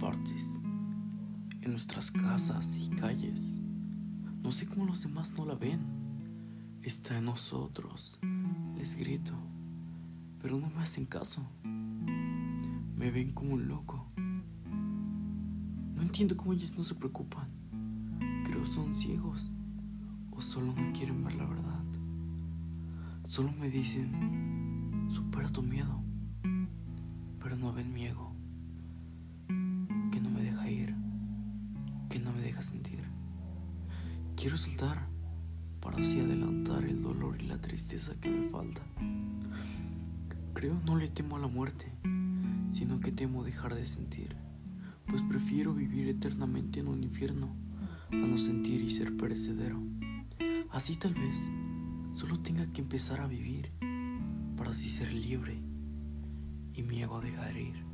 partes, en nuestras casas y calles. No sé cómo los demás no la ven. Está en nosotros, les grito, pero no me hacen caso. Me ven como un loco. No entiendo cómo ellos no se preocupan. Creo son ciegos o solo no quieren ver la verdad. Solo me dicen, supera tu miedo, sentir. Quiero saltar para así adelantar el dolor y la tristeza que me falta. Creo no le temo a la muerte, sino que temo dejar de sentir, pues prefiero vivir eternamente en un infierno a no sentir y ser perecedero. Así tal vez solo tenga que empezar a vivir para así ser libre y mi ego dejar ir.